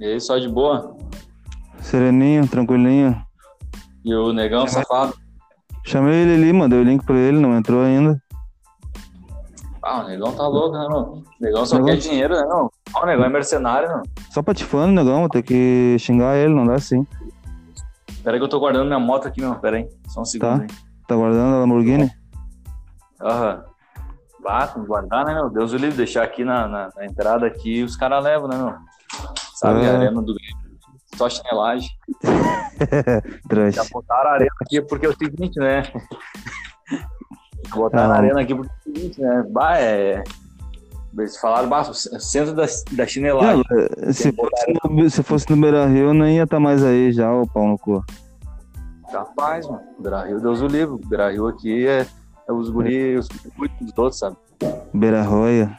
E aí, só de boa? Sereninho, tranquilinho. E o negão safado? Chamei ele ali, mandei o link pra ele, não entrou ainda. Ah, o negão tá louco, né, meu? O negão só Negão- quer dinheiro, né, não? Ah, o negão é mercenário, não. Só patifando, negão, vou ter que xingar ele, não dá assim. Pera aí que eu tô guardando minha moto aqui, meu. Pera aí, só um segundo Tá. aí. Tá guardando a Lamborghini? Aham. Que guardar, né, meu? Deus o livre, deixar aqui na, na, na entrada aqui e os caras levam, né, meu? Sabe, Ah. a arena do Grêmio. Só chinelagem. Trash. Já botaram a arena aqui porque é o seguinte, né? botaram Ah. a arena aqui porque é o seguinte, né? Bah, é... Eles falaram, bah, centro da, da chinelagem. Não, se, fosse no, se fosse no Beira Rio, eu nem ia estar mais aí já, o pau no cu. Capaz, mano. Beira-Rio, Deus o livre. Beira-Rio aqui é, é os guri, os guri dos outros, sabe? Beira Roia.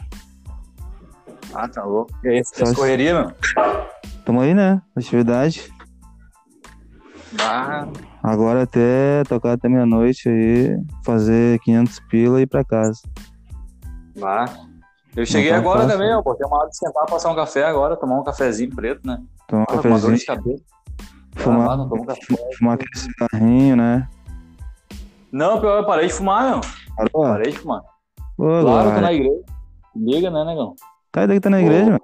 Ah, tá louco. E aí, Só correria, meu? Tamo aí, né? Atividade. Ah, Agora até tocar até meia-noite aí, fazer 500 pila e ir pra casa. ah. Eu cheguei tá agora fácil. também, ó. Botei uma hora de sentar, passar um café agora, tomar um cafezinho preto, né? Tomar um Ah, cafezinho, fumar, Ah, não tomo café. fumar aquele cigarrinho, né? Não, pior, eu parei de fumar, meu. Parou? Parei de fumar. Claro, tô na igreja. Liga, né, negão? Tá aí daqui tá na igreja, meu.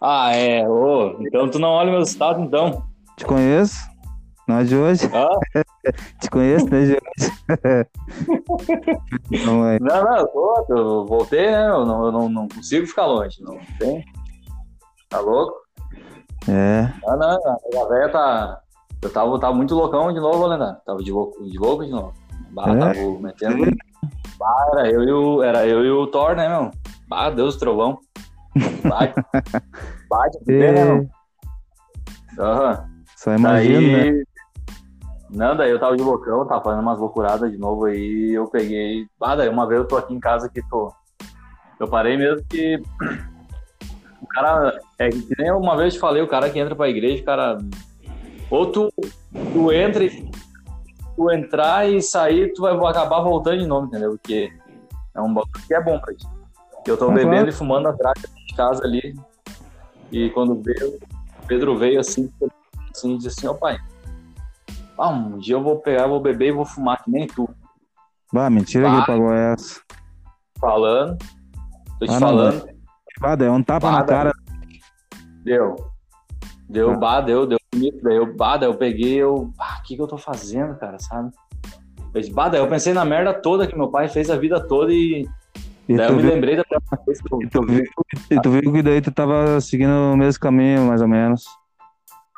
Ah, é. Ô, então tu não olha meus status, então. Te conheço. Não é de hoje. Ah, Te conheço, não é de hoje. Então, é. não, não, eu, tô, eu voltei, né? Eu não, eu não, não consigo ficar longe. Não tem. Tá louco? É. Não, não, a velha tá. Eu tava, tava muito loucão de novo, Leandro. Tava de louco de, louco de novo. Bah, É? tava metendo. Bah, era eu, e o, era eu e o Thor, né, meu? Bah, Deus do trovão. Bate. Bate, vê, né? Aham. Só imagino, né? Daí. Não, daí eu tava de loucão, tava fazendo umas loucuradas de novo aí. Eu peguei. Ah, daí uma vez eu tô aqui em casa que tô. Eu parei mesmo que. O cara. É que nem uma vez eu te falei, o cara que entra pra igreja, o cara. Ou tu, tu entra e. Tu entrar e sair, tu vai acabar voltando de novo, entendeu? Porque é um bagulho que é bom pra ti. Eu tô Ah, bebendo claro. e fumando atrás de casa ali. E quando veio, o Pedro veio assim, assim, disse assim, ó pai, ah, um dia eu vou pegar, vou beber e vou fumar, que nem tu. Bah, mentira que Bah. ele pagou essa. Falando, tô te Ah, não, falando, Bah, é um tapa Bah, na cara. deu. Deu, Ah. bah, deu, deu bonito, daí eu, bah, daí eu peguei, eu, ah, o que que eu tô fazendo, cara, sabe? Eu, disse, bah, daí eu pensei na merda toda que meu pai fez a vida toda e E daí eu me viu, lembrei da primeira vez que eu, e, tu viu, e tu viu que daí tu tava seguindo o mesmo caminho, mais ou menos.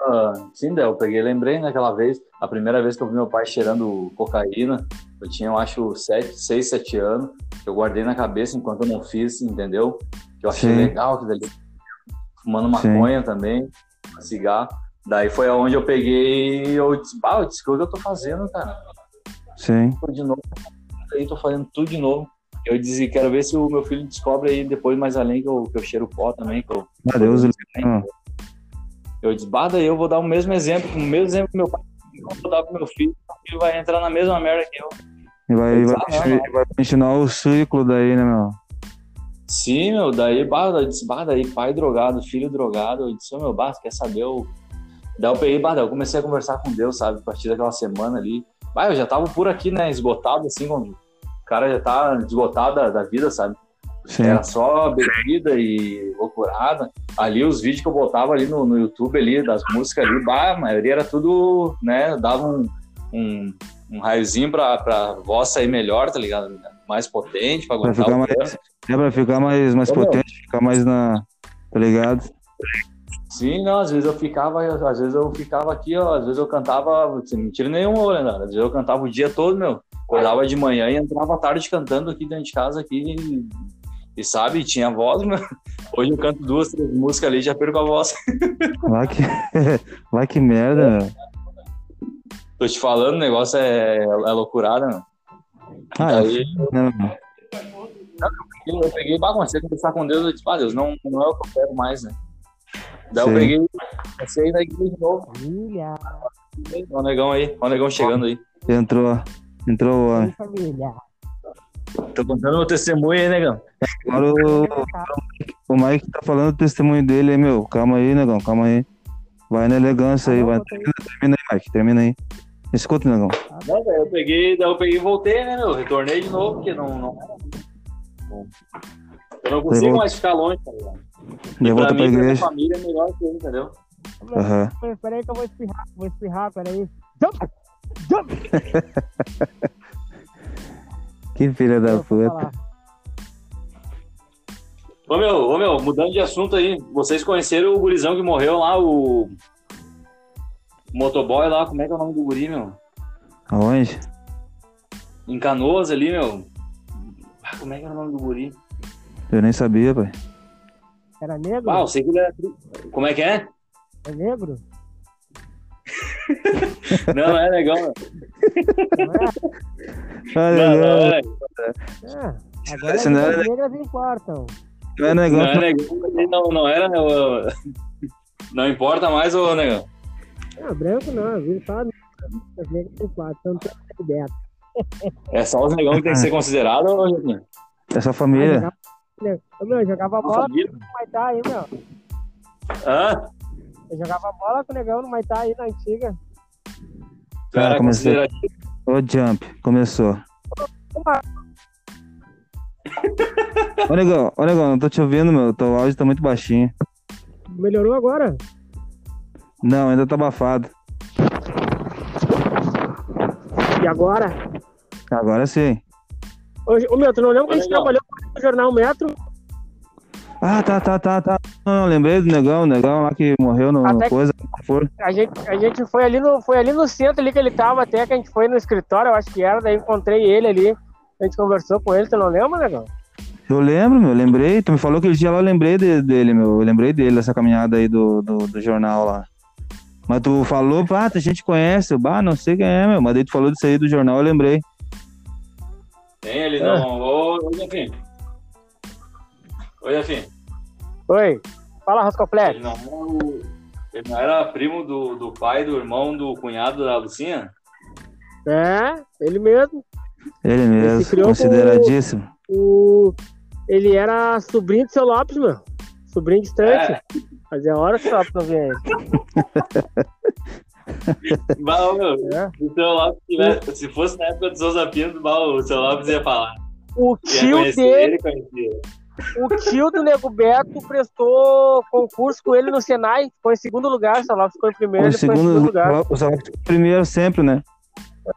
Ah, sim, eu peguei, lembrei naquela vez, a primeira vez que eu vi meu pai cheirando cocaína, eu tinha, eu acho, 6, 7 anos, que eu guardei na cabeça enquanto eu não fiz, entendeu? Que eu achei Sim. legal que dali. Fumando maconha também, cigarro. Daí foi aonde eu peguei e eu disse, bah, eu disse, o que eu tô fazendo, cara? Sim. De novo, aí tô fazendo tudo de novo. Eu disse, quero ver se o meu filho descobre aí depois mais além que eu, que eu cheiro pó também, que eu Ah, Deus livre, mano. eu disse, bah, daí eu vou dar o mesmo exemplo, o mesmo exemplo que meu pai eu vou dar pro meu filho, filho vai entrar na mesma merda que eu. E vai, vai, Ah, não, continuar- vai continuar o ciclo daí, né, meu? Sim, meu, daí, bah, eu disse, bah, daí pai drogado, filho drogado, eu disse, ô, meu, bah, quer saber, eu... Daí eu peguei, bah, daí eu comecei a conversar com Deus, sabe, a partir daquela semana ali. Bah, eu já tava por aqui, né, esgotado, assim, quando o cara já tá esgotado da, da vida, sabe? Sim. Era só bebida e loucurada. Ali os vídeos que eu botava ali no, no YouTube ali, das músicas ali, bah, a maioria era tudo, né, dava um, um, um raiozinho pra, pra voz sair melhor, tá ligado? Mais potente, pra Pra ficar mais, é pra ficar mais, mais meu. potente, ficar mais na. Tá ligado? Sim, não, às vezes eu ficava, às vezes eu ficava aqui, ó, às vezes eu cantava, sem mentira nenhuma, Leonardo, às vezes eu cantava o dia todo, meu, acordava de manhã e entrava à tarde cantando aqui dentro de casa aqui e, e sabe, tinha voz, meu, hoje eu canto duas, três músicas ali e já perco a voz. Lá que, lá que merda, meu. Tô te falando, o negócio é, é loucurada, meu. Ah, é Aí né, eu peguei, bah, comecei a conversar com Deus, eu disse, ah, Deus, não, não é o que eu quero mais, né. Daí eu Sim. peguei, comecei a ir na igreja de novo, ó o negão aí, ó o negão chegando aí. Entrou. Entrou o homem. oi família. Tô contando meu testemunho aí, negão. Agora o, o Mike tá falando o testemunho dele aí, meu. Calma aí, negão, calma aí. Vai na elegância aí, vai. Termina, termina aí, Mike, termina aí. Escuta, negão. Não, daí eu peguei, daí eu peguei e voltei, né, meu? Retornei de novo, porque não. não... Eu não consigo Levou- mais ficar longe, tá ligado? De volta pra pra mim, pra minha igreja. família é melhor que eu, entendeu? Aham. Peraí, Peraí que eu vou espirrar, vou espirrar, peraí. Que filha da puta. Ô meu, ô meu, mudando de assunto aí, vocês conheceram o gurizão que morreu lá, o. o motoboy lá, como é que é o nome do guri, meu? Aonde? Em Canoas ali, meu. Ah, como é que é o nome do guri? Eu nem sabia, pai. Era negro? Ah, eu sei que ele é. Como é que é? É negro? Não, não é legal. Não é? Ah, Não, não negão, é, É. Agora as não era- negras importam. não é não negão. é legal, ele não, não era, né? ô- Não importa mais, ô negão. Não, branco não, viu? Só as negras importam. Então tem dentro. É só os negão que tem que ser considerado, ô Joaquim? É Ah, família. meu, eu jogava bola Família. no Maitá aí, meu. Hã? Eu jogava bola com o negão no Maitá aí na antiga. Cara, comecei- considerado. Ô, Jump, começou. Ô, negão, ô, negão, não tô te ouvindo, meu. Teu áudio tá muito baixinho. melhorou agora? Não, ainda tá abafado. E agora? Agora sim. Ô, meu, tu não lembra que a gente trabalhou no Jornal Metro? Ah, tá, tá, tá, tá. Não, não, lembrei do negão, o negão lá que morreu no, no Até que- coisa. For. A gente, a gente foi ali no foi ali no centro ali que ele tava até que a gente foi no escritório, eu acho que era, daí encontrei ele ali. A gente conversou com ele, tu não lembra, negão? Eu lembro, meu, lembrei. Tu me falou aquele dia lá, eu lembrei de- dele, meu. Eu lembrei dele, dessa caminhada aí do, do, do jornal lá. Mas tu falou, pá, a gente conhece. Eu, bah, não sei quem é, meu. Mas daí tu falou disso aí do jornal, eu lembrei. Tem ele, É. não. Ô, ô, Jefim. Ô, Jefim. Oi. Fala, Roscoflex. Ele não era o. Ele não era primo do, do pai, do irmão, do cunhado da Lucinha? É, ele mesmo. Ele mesmo, criou consideradíssimo. O, ele era sobrinho do seu Lopes, meu. Sobrinho distante. É. Fazia hora que o Lopes não vinha aí. Bah, meu, É. se o seu Lopes tivesse, se fosse na época do Souza Pinto, bah, o seu Lopes ia falar. O Ia tio conhecer dele, ele, conhecia. O tio do Nego Beto prestou concurso com ele no Senai. Ficou em segundo lugar, o Lopes ficou em primeiro, O ele ficou em segundo, segundo lugar. o Salão primeiro sempre, né?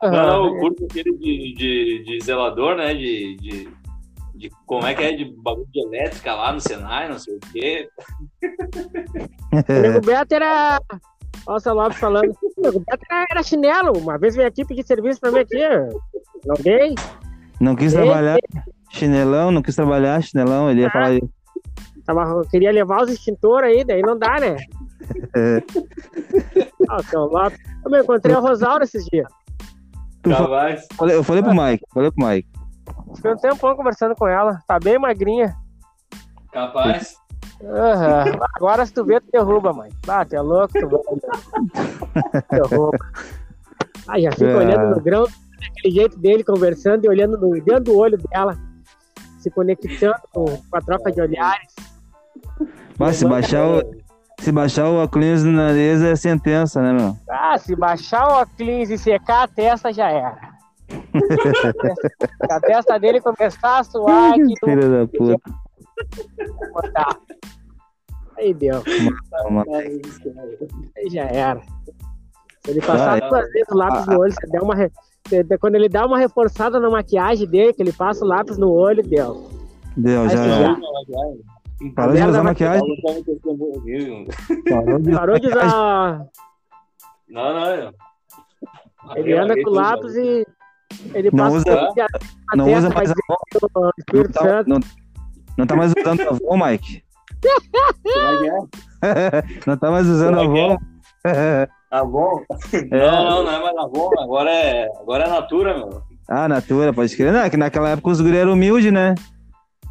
Não, Aham. não, o curso aquele de, de, de zelador, né? De, de, de. Como é que é? De bagulho de elétrica lá no Senai, não sei o quê. O Nego Beto era. Olha o seu Lopes falando. O Nego Beto era, era chinelo. Uma vez veio aqui pedir serviço pra mim aqui. Não dei. Não quis Ei, trabalhar, chinelão, não quis trabalhar, chinelão. Ele ia Ah. falar. Tava, queria levar os extintores aí, daí não dá, né? É. Ah. Eu me encontrei a Rosaura esses dias. Tu falei- Eu falei pro Mike, falei pro Mike. Fiquei um tempão conversando com ela. Tá bem magrinha. Capaz. Aham. Agora se tu vê, tu derruba, mãe. Ah, tu é louco, tu vai. Derruba. Ah, já fica É. olhando no grão, daquele jeito dele, conversando e olhando no, dentro do olho dela. Se conectando com, com a troca de olhares. Mas se baixar o, se baixar o óculos no nariz é sentença, né, meu? Ah, se baixar o óculos e secar a testa, já era. Se a testa dele começar a suar, não Filha da puta. Aí deu. Aí já era. Se ele passar Ah, duas vezes o lápis no olho, você der uma. Quando ele dá uma reforçada na maquiagem dele, que ele passa o lápis no olho, deu. Deu, já Aí já. Parou de usar vai- maquiagem. Parou de Parou de usar. Não, não. Ele anda com o lápis e. Ele Não passa usa- o lápis na Não usa mais a mão. Não Espírito tá, Santo. não, não tá mais usando a avó, Mike. Não tá mais usando a é avó. Avon? Não, não, não é mais Avon, agora é, agora é Natura, meu. Ah, Natura, pode crer. Não, é que naquela época os guri eram humildes, né?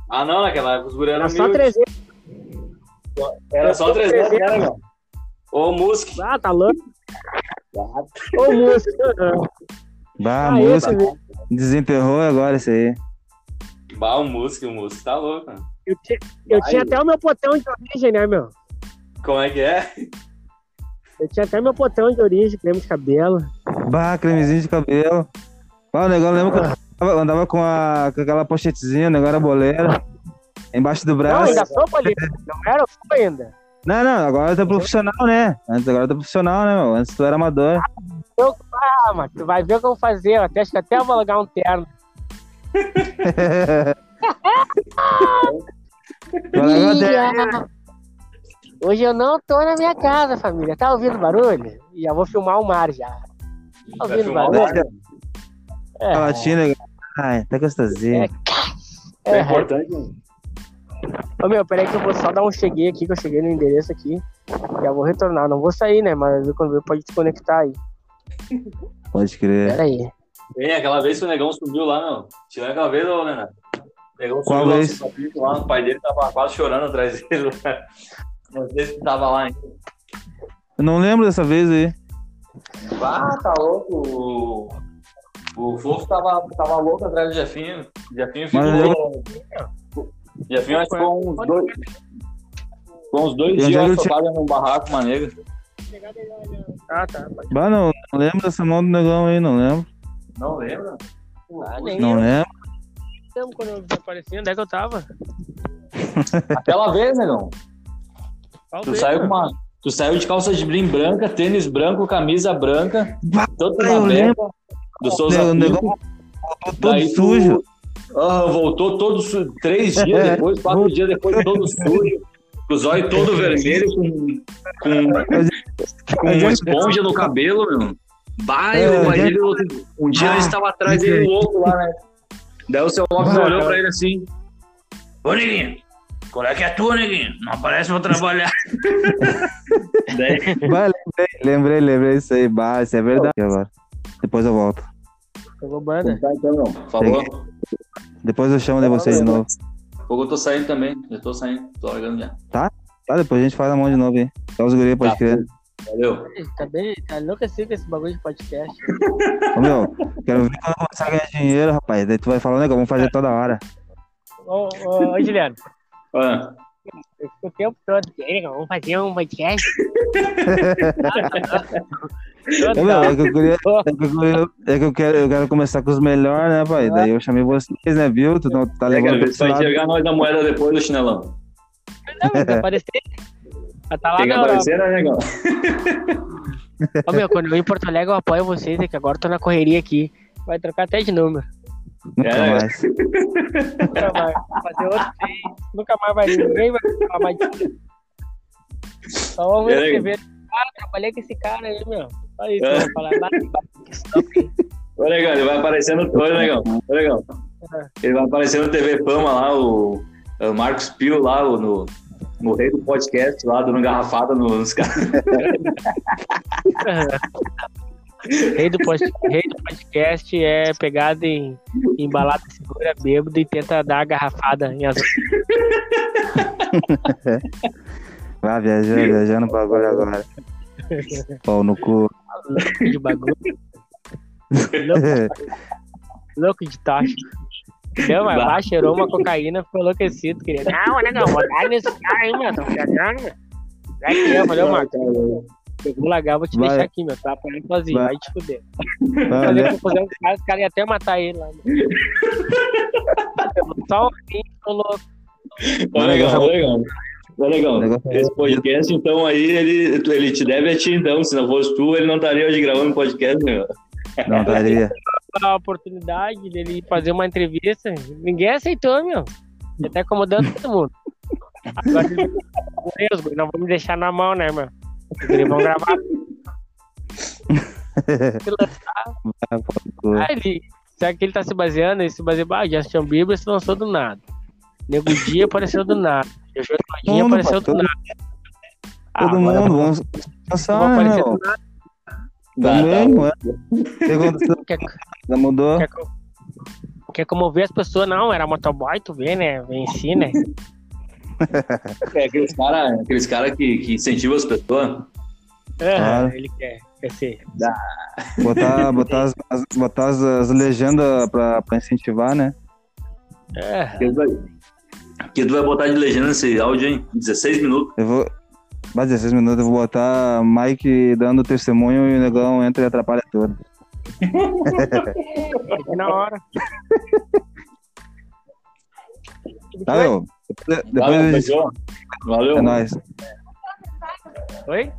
Ah, não, naquela época os guri eram Era só humildes. 300. Era só 300, né, meu? Ô, Musk. Ah, tá louco. Ô, música. Bah, Ah, esse, Desenterrou agora isso aí. Bah, o Musk, o Musk tá louco, mano. Eu, ti- eu Vai. tinha até o meu potão de origem, né, meu? Como é que é? Eu tinha até meu potão de origem, creme de cabelo. Bah, cremezinho de cabelo. Ah, o negócio, lembra que eu andava, andava com, a, com aquela pochetezinha, o negócio era boleira. Embaixo do Não, braço. ainda sou polícia. Não era sou ainda. Não, não, agora tu é profissional, né? Antes agora tu é profissional, né, meu? Antes tu era amador. Ah, mas tu vai ver o que eu vou fazer. Eu até, acho que até eu vou alugar um terno. Agora eu até- Hoje eu não tô na minha casa, família. Tá ouvindo barulho? E já vou filmar o mar já. Tá Vai ouvindo barulho? É, a latinha, ai, tá gostosinho. É é, importante. Ô meu, peraí que eu vou só dar um cheguei aqui, que eu cheguei no endereço aqui. Já vou retornar. Não vou sair, né? Mas eu, quando eu pode desconectar aí. Pode crer. Peraí. Tem aquela vez que o negão subiu lá, meu. Tirou aquela vez, ô, Leonardo. O negão Qual subiu vez? lá, o pai dele tava quase chorando atrás dele. Não sei se tava lá ainda. Eu não lembro dessa vez aí. Ah, tá louco. O, o Fofo tava, tava louco atrás do Jefinho. O Jefinho ficou. Mas Jefinho acho que ficou uns dois. Ficou uns dois E onde dias que socado num barraco, com uma negra. Ah, tá. Bah, não, não lembro dessa mão do negão aí, não lembro. Não lembra? Ah, nem Não eu lembro. lembro quando eu desapareci. Onde é que eu tava? Aquela vez, negão. Tu saiu com uma. Tu saiu de calça de brim branca, tênis branco, camisa branca, todo eu na beca do Souza nego- o Filho. negão voltou todo tu- sujo. Ah, voltou todo sujo. Três dias depois, quatro dias depois, todo sujo. Com os olhos todo vermelho, com, com, com uma esponja no cabelo, meu. Vai, É, o pai já- dele, um dia Ah, ele estava atrás isso dele aí. louco lá, né? Daí o seu Lopes Bah, olhou pra ele assim: Ô, neguinho, qual é que é tua, neguinho? Não aparece pra trabalhar. Daí, Bah, lembrei, lembrei, lembrei isso aí. Bah, isso é verdade agora. Depois eu volto. Pegou banda. tá, então, não. Falou. Depois eu chamo de vocês de novo. Pouco eu tô saindo também. Já tô saindo, tô largando já. Tá, depois a gente faz a mão de novo aí. Só os guri, pode Tá, crer. Valeu. Tá bem, tá enlouquecido com esse bagulho de podcast. Ô, meu, quero ver quando eu começar a ganhar dinheiro, rapaz. Daí tu vai falar, negão, vamos fazer toda hora. Ô, ô, ô, Juliano, Ah, eu fico o tempo todo. "Ei, Vamos fazer um podcast? Ô, meu, é que eu queria. É que eu, queria- é que eu quero, eu quero começar com os melhores, né, pai? Daí eu chamei vocês, né, viu? Tu não tá é, ver se esse vai enxergar nós da moeda depois do chinelão. Não, mas aparecer. Tá lá Tem que aparecer, né, negão? Ô, meu, quando eu ir em Porto Alegre, eu apoio vocês, é que agora eu tô na correria aqui. Vai trocar até de número. Nunca É, mais. Nunca mais. Fazer outro. Nunca mais vai. Ninguém vai falar mais disso. Só vamos escrever. Ah, trabalhei com esse cara aí, meu. Só isso É. falar. Ô, negão, ele vai aparecer no. Ô, negão. Ô, negão. É. Ele vai aparecer no TV Fama lá, o, o Marcos Pio lá, o, no, no rei do podcast lá, dando garrafada nos caras. Rei do, post, rei do podcast é pegado em, em balada segura, bêbado e tenta dar a garrafada em as Vai viajando, viajando o bagulho agora. Pau no cu. de bagulho. Louco, louco de taxa. Deu, mas lá, cheirou uma cocaína, ficou enlouquecido. Queria, não, não, vou dar nesse cara aí, meu. Tô viajando, meu. Vai que eu, valeu, Marcos. Eu vou largar, vou te Vai. deixar aqui, meu. Tá apanhando sozinho, Vai. vai te fuder. Vai, Fazer né? confusão com os caras, os caras iam até matar ele lá. meu. Só um tô louco. Ô, negão, ô, negão. Ô, negão, Negócio- esse podcast, então, aí, ele, ele te deve a ti, então. Se não fosse tu, ele não estaria hoje gravando podcast, meu. Não daria. a oportunidade dele fazer uma entrevista. Ninguém aceitou, meu. Ele tá incomodando todo mundo. Agora Deus, não vamos deixar na mão, né, meu? Eles vão gravar. No cu. Ah, ele, será que ele tá se baseando? Ele se baseia, ah, Justin Bieber se lançou do nada. Nego Dia apareceu do nada. Jojo Todinho apareceu do nada. Ah, Todo agora mundo, vamos passar, né, aparecer meu? do nada. Também, que aconteceu? Quer, Já mudou? quer, quer comover as pessoas? Não, era motoboy, tu vê, né? Venci, né? É aqueles caras aqueles cara que, que incentivam as pessoas. É, Claro. Ele quer, quer ser. Botar, botar, as, as- botar as, as legendas pra, pra incentivar, né? É. Que tu vai botar de legenda nesse áudio, hein? 16 minutos. Eu vou. Mais 16 minutos, eu vou botar Mike dando testemunho e o negão entra e atrapalha tudo. Aqui na hora. Valeu. Depois, depois Valeu, a gente... Valeu. É nóis. Oi?